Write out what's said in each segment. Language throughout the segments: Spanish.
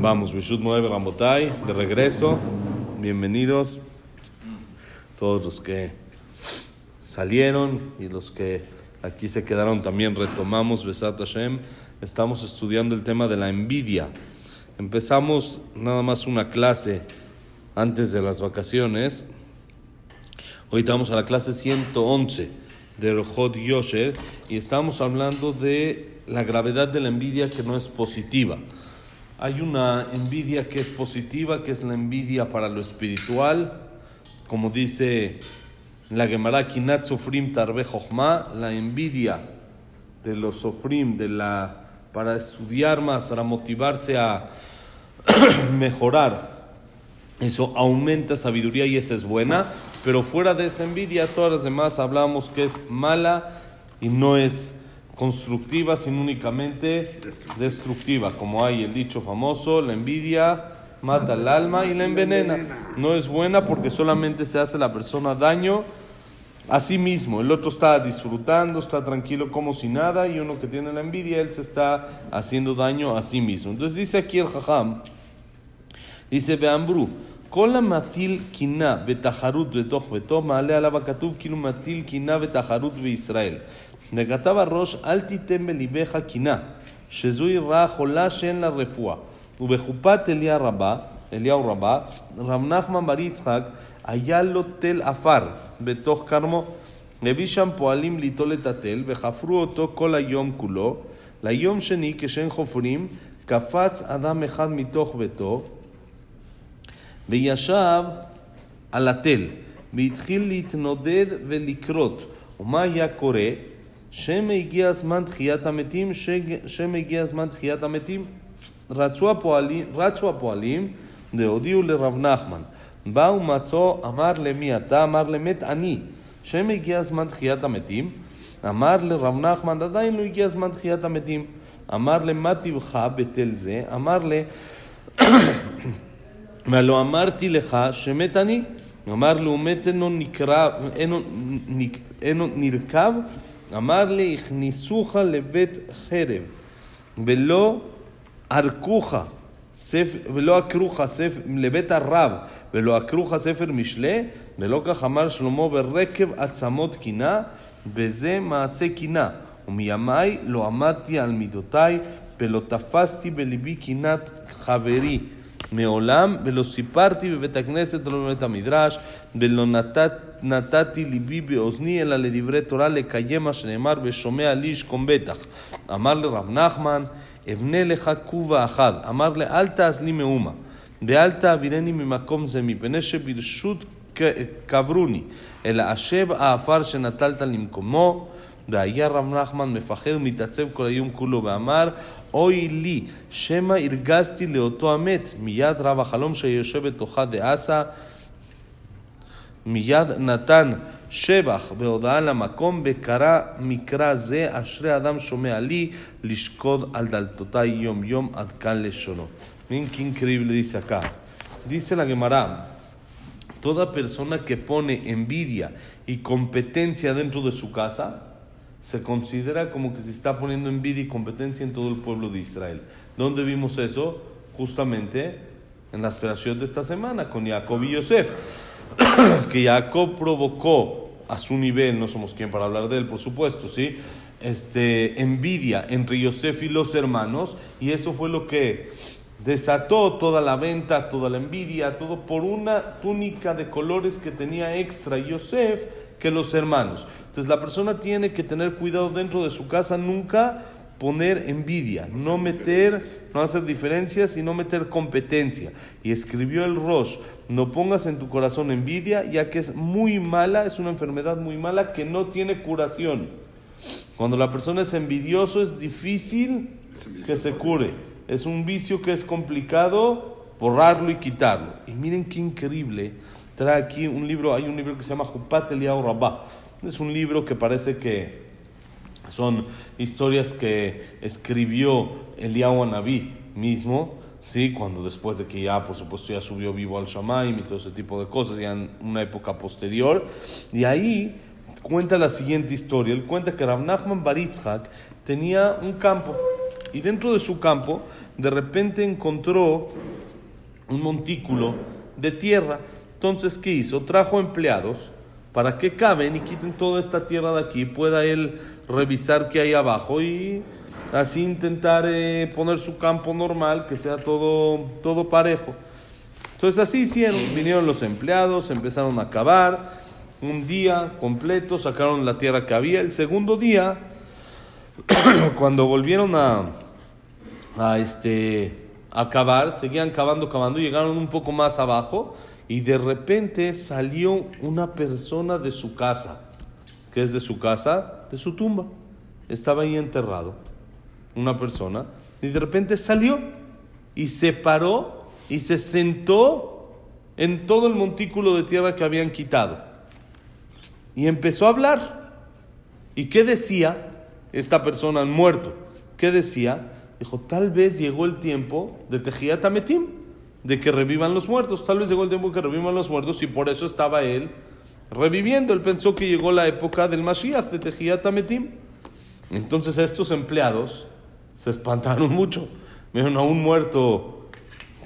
Vamos, Bishut Moeb Ramotay, de regreso. Bienvenidos. Todos los que salieron y los que aquí se quedaron también retomamos Besat Hashem. Estamos estudiando el tema de la envidia. Empezamos nada más una clase antes de las vacaciones. Hoy estamos a la clase 111 de Rojot Yosher y estamos hablando de la gravedad de la envidia que no es positiva. Hay una envidia que es positiva, que es la envidia para lo espiritual, como dice la Gemara Kinat Sofrim Tarbe la envidia de los Sofrim, de la, para estudiar más, para motivarse a mejorar. Eso aumenta sabiduría y esa es buena, pero fuera de esa envidia, todas las demás hablamos que es mala y no es constructiva, sino únicamente destructiva. Como hay el dicho famoso, la envidia mata el alma y la envenena. No es buena porque solamente se hace la persona daño a sí mismo. El otro está disfrutando, está tranquilo como si nada, y uno que tiene la envidia, él se está haciendo daño a sí mismo. Entonces dice aquí el jajam, dice Beambru, כל המטיל קינה בתחרות בתוך ביתו מעלה עליו הכתוב כאילו מטיל קינה בתחרות בישראל. וכתב הראש אל תיתן בלבך קינה, שזוהי רעה חולה שאין לה רפואה. ובחופת אליה רבה, אליהו רבה, רב נחמן בר יצחק היה לו תל עפר בתוך כרמו. הביא שם פועלים ליטול את התל וחפרו אותו כל היום כולו. ליום שני כשהם חופרים קפץ אדם אחד מתוך ביתו וישב על התל והתחיל להתנודד ולקרות. ומה היה קורה? שמא הגיע זמן תחיית המתים, שמא הגיע זמן תחיית המתים. רצו הפועלים, רצו הפועלים והודיעו לרב נחמן. באו מצאו, אמר למי אתה? אמר למת אני. שמא הגיע זמן תחיית המתים. אמר לרב נחמן, עדיין לא הגיע זמן תחיית המתים. אמר למה טבך בתל זה? אמר ל... ולא אמרתי לך שמת אני. אמר לו מת אינו נקרב, אינו, אינו נרקב. אמר לי הכניסוך לבית חרב ולא ערקוך ספר, ולא עקרוך ספר, לבית הרב ולא עקרוך ספר משלי ולא כך אמר שלמה ברקב עצמות קינה וזה מעשה קינה. ומימיי לא עמדתי על מידותיי ולא תפסתי בליבי קינת חברי מעולם, ולא סיפרתי בבית הכנסת ולא בבית המדרש, ולא נתת, נתתי ליבי באוזני, אלא לדברי תורה לקיים מה שנאמר, ושומע לי ישכום בטח. אמר לרב נחמן, אבנה לך כובה אחד. אמר לי, אל תעש לי מאומה, ואל תעבירני ממקום זה, מפני שברשות קברוני, אלא אשב העפר שנטלת למקומו. והיה רב נחמן מפחד ומתעצב כל היום כולו, ואמר, אוי לי, שמא הרגזתי לאותו המת. מיד רב החלום שיושב בתוכה דעשה, מיד נתן שבח בהודעה למקום, וקרא מקרא זה, אשרי אדם שומע לי, לשקוד על דלתותיי יום יום, עד כאן לשונו. Miren qué increíble dice acá. Dice la Gemara, toda persona que pone envidia y competencia dentro de su casa, se considera como que se está poniendo envidia y competencia en todo el pueblo de Israel. ¿Dónde vimos eso? Justamente en la esperación de esta semana con Jacob y Yosef. que Jacob provocó a su nivel, no somos quien para hablar de él, por supuesto, ¿sí? Este, envidia entre Yosef y los hermanos, y eso fue lo que desató toda la venta, toda la envidia, todo por una túnica de colores que tenía extra Yosef que los hermanos. Entonces la persona tiene que tener cuidado dentro de su casa, nunca poner envidia, no meter, no hacer diferencias y no meter competencia. Y escribió el Rosh, no pongas en tu corazón envidia, ya que es muy mala, es una enfermedad muy mala que no tiene curación. Cuando la persona es envidioso es difícil que se cure. Es un vicio que es complicado borrarlo y quitarlo. Y miren qué increíble trae aquí un libro, hay un libro que se llama Jupat Eliyahu Rabá. Es un libro que parece que son historias que escribió Eliyahu Anabí mismo, ¿sí? cuando después de que ya, por supuesto, ya subió vivo al Shamaim y todo ese tipo de cosas, ya en una época posterior. Y ahí cuenta la siguiente historia. Él cuenta que Rav Nachman Baritzhak tenía un campo Y dentro de su campo, de repente encontró un montículo de tierra. Entonces, ¿qué hizo? Trajo empleados para que caben y quiten toda esta tierra de aquí, pueda él revisar qué hay abajo y así intentar eh, poner su campo normal, que sea todo, todo parejo. Entonces así hicieron, vinieron los empleados, empezaron a cavar, un día completo, sacaron la tierra que había, el segundo día, cuando volvieron a, a, este, a cavar, seguían cavando, cavando, llegaron un poco más abajo y de repente salió una persona de su casa. ¿Qué es de su casa? De su tumba. Estaba ahí enterrado una persona y de repente salió y se paró y se sentó en todo el montículo de tierra que habían quitado. Y empezó a hablar. ¿Y qué decía esta persona muerto? ¿Qué decía? Dijo, tal vez llegó el tiempo de Tejiat Ametim, de que revivan los muertos. Tal vez llegó el tiempo que revivan los muertos y por eso estaba él reviviendo. Él pensó que llegó la época del Mashiach, de Tejiat Ametim. Entonces estos empleados se espantaron mucho. Vieron a un muerto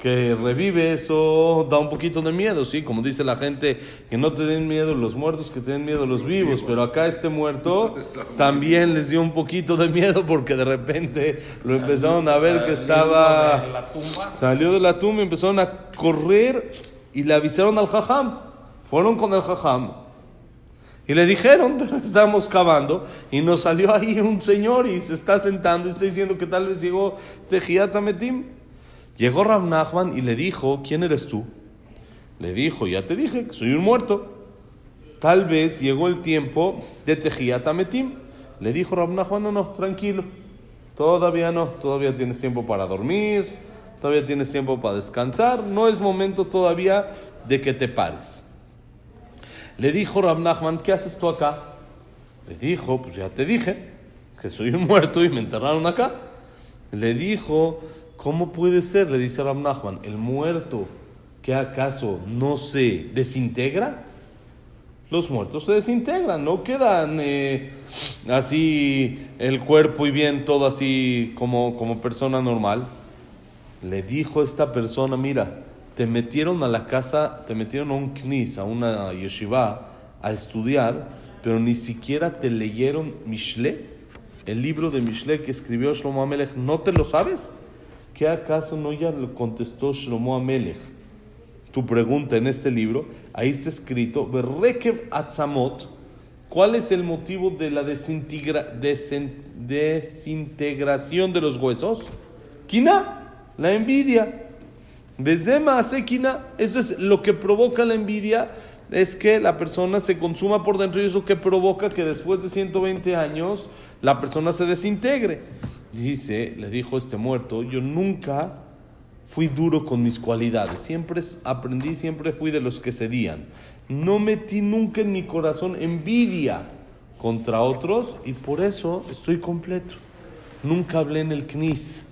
que revive, eso da un poquito de miedo, ¿sí? Como dice la gente, que no te den miedo los muertos, que te den miedo los vivos. Pero acá este muerto también les dio un poquito de miedo porque de repente lo empezaron a ver que estaba... Salió de la tumba y empezaron a correr y le avisaron al jajam. Fueron con el jajam. Y le dijeron, estamos cavando, y nos salió ahí un señor y se está sentando y está diciendo que tal vez llegó Tejiat Ametim. Llegó Rab Nachman y le dijo, ¿quién eres tú? Le dijo, ya te dije, soy un muerto. Tal vez llegó el tiempo de Tejiat Ametim. Le dijo Rab Nachman, no, no, tranquilo. Todavía no, todavía tienes tiempo para dormir, todavía tienes tiempo para descansar. No es momento todavía de que te pares. Le dijo Rab Nachman, ¿qué haces tú acá? Le dijo, pues ya te dije, que soy un muerto y me enterraron acá. Le dijo, ¿Cómo puede ser? Le dice Ram Nachman, el muerto que acaso no se desintegra. Los muertos se desintegran, no quedan eh, así el cuerpo y bien todo así como, como persona normal. Le dijo esta persona, mira, te metieron a la casa, te metieron a un knis, a una yeshiva, a estudiar, pero ni siquiera te leyeron Mishle, el libro de Mishle que escribió Shlomo Amelech, ¿no te lo sabes? ¿Qué acaso no ya lo contestó Shlomo Amelech? Tu pregunta en este libro, ahí está escrito, Berrekev Atzamot, ¿cuál es el motivo de la desintegración de los huesos? Kina, la envidia. Bezema hace eso es lo que provoca la envidia, es que la persona se consuma por dentro y eso que provoca que después de 120 años la persona se desintegre. Dice, le dijo este muerto, yo nunca fui duro con mis cualidades, siempre aprendí, siempre fui de los que cedían. No metí nunca en mi corazón envidia contra otros y por eso estoy completo. Nunca hablé en el knis,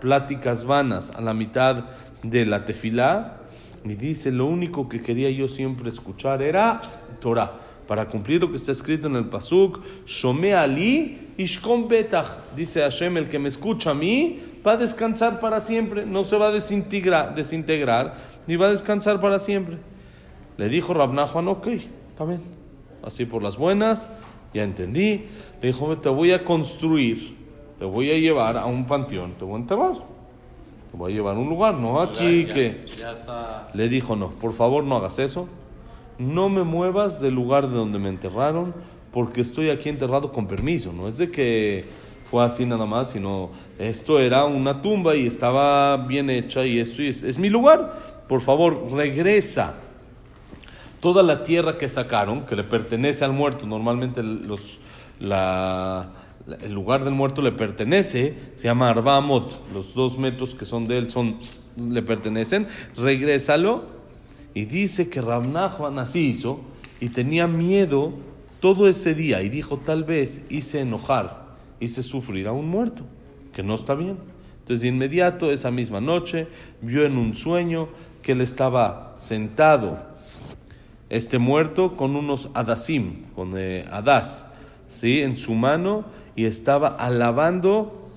pláticas vanas a la mitad de la tefilá. Y dice, lo único que quería yo siempre escuchar era Torah para cumplir lo que está escrito en el Pasuk, Shome Ali Ishkom Betach, dice Hashem, el que me escucha a mí va a descansar para siempre, no se va a desintegrar, desintegrar ni va a descansar para siempre. Le dijo Rab Nachman, ok, está bien, así por las buenas, ya entendí. Le dijo, te voy a construir, te voy a llevar a un panteón, te voy a enterrar. Te voy a llevar a un lugar, no aquí que... Le dijo, no, por favor no hagas eso no me muevas del lugar de donde me enterraron, porque estoy aquí enterrado con permiso. No es de que fue así nada más, sino esto era una tumba y estaba bien hecha y esto es, mi lugar. Por favor, regresa. Toda la tierra que sacaron, que le pertenece al muerto, normalmente los, el lugar del muerto le pertenece, se llama Arbamot, los dos metros que son de él son, le pertenecen, regrésalo y dice que Rabnachman así hizo y tenía miedo todo ese día y dijo, tal vez hice enojar, hice sufrir a un muerto, que no está bien. Entonces de inmediato, esa misma noche, vio en un sueño que él estaba sentado, este muerto, con unos adasim, con eh, adas, ¿sí? en su mano, y estaba alabando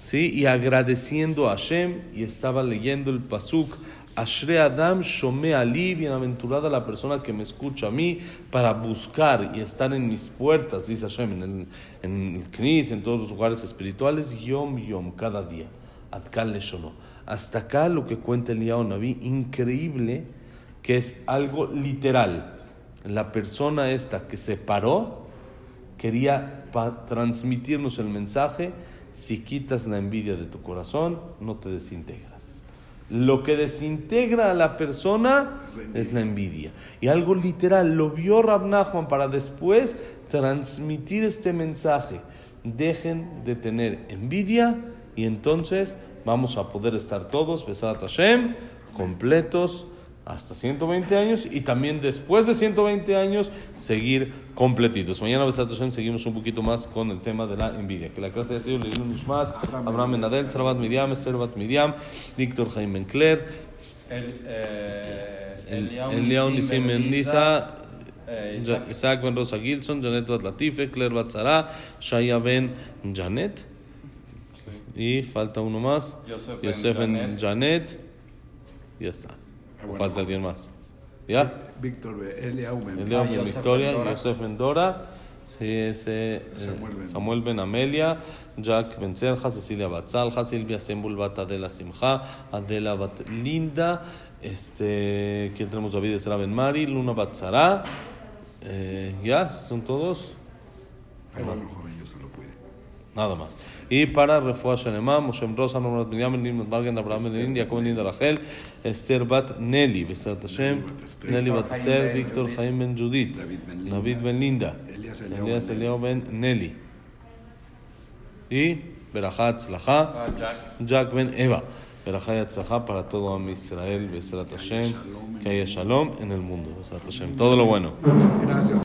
¿sí? y agradeciendo a Hashem, y estaba leyendo el Pasuk, Ashre Adam Shome Ali, bienaventurada la persona que me escucha a mí para buscar y estar en mis puertas, dice Hashem, en el, en Knis, en todos los lugares espirituales, Yom Yom, cada día. Adkal Leshono. Hasta acá lo que cuenta el Naví, increíble, que es algo literal. La persona esta que se paró quería transmitirnos el mensaje, si quitas la envidia de tu corazón, no te desintegras. Lo que desintegra a la persona es la envidia. Y algo literal, lo vio Rab Nachman para después transmitir este mensaje. Dejen de tener envidia y entonces vamos a poder estar todos, Besat Hashem, completos hasta 120 años y también después de 120 años seguir completitos. Mañana, Besat Hashem, seguimos un poquito más con el tema de la envidia. Que la clase haya sido Leilun Nushmat, Abraham Menadel, Sarabat Miriam, Servat Miriam, Víctor Jaime Encler, Eliao Nisim Mendiza, Isaac Ben Rosa Gilson, Janet Bat Latife, Claire Batzara, Shaya Ben Janet. Y falta uno más. Yosef, en Janet. Ya está. Falta alguien más. ¿Ya? Víctor Eliau Eliau Ben Victoria. Yosef en Dora. Sí, ese, Samuel, ben. Amelia, Jack Ben Selja, Cecilia Batzalja, Silvia Sembul Bat Adela Simja, Adela Bat Linda, este, ¿quién tenemos? David Esra Ben Mari, Luna Batzara, eh, ya, son todos. Nada más. Y para Refuah Shanema, Moshe Rosa, Nomrat Miriam, Nimrat Margen, Abraham Ben Jacob Ben Rachel, Esther Bat Nelly, Besat Hashem, Nelly Bat Esther, Víctor Jaime Ben Judith, David Ben Linda, Elías Eliao Ben Nelly. Y Berachat Tzlacha, Jack Ben Eva. Berachat Tzlacha para todo Am Israel, Besat Hashem, que haya Shalom en el mundo, Besat Hashem. Todo lo bueno. Gracias.